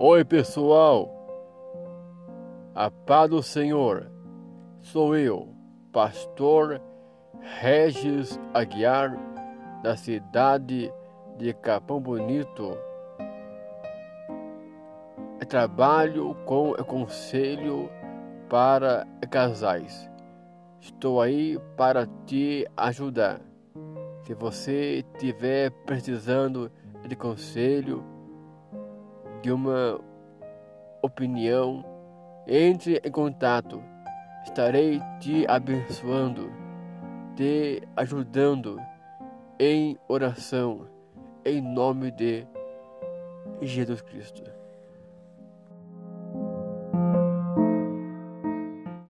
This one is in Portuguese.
Oi, pessoal. A paz do Senhor. Sou eu, pastor Regis Aguiar, da cidade de Capão Bonito. Trabalho com o conselho para casais. Estou aí para te ajudar. Se você estiver precisando de conselho, de uma opinião, entre em contato. Estarei te abençoando, te ajudando em oração, em nome de Jesus Cristo.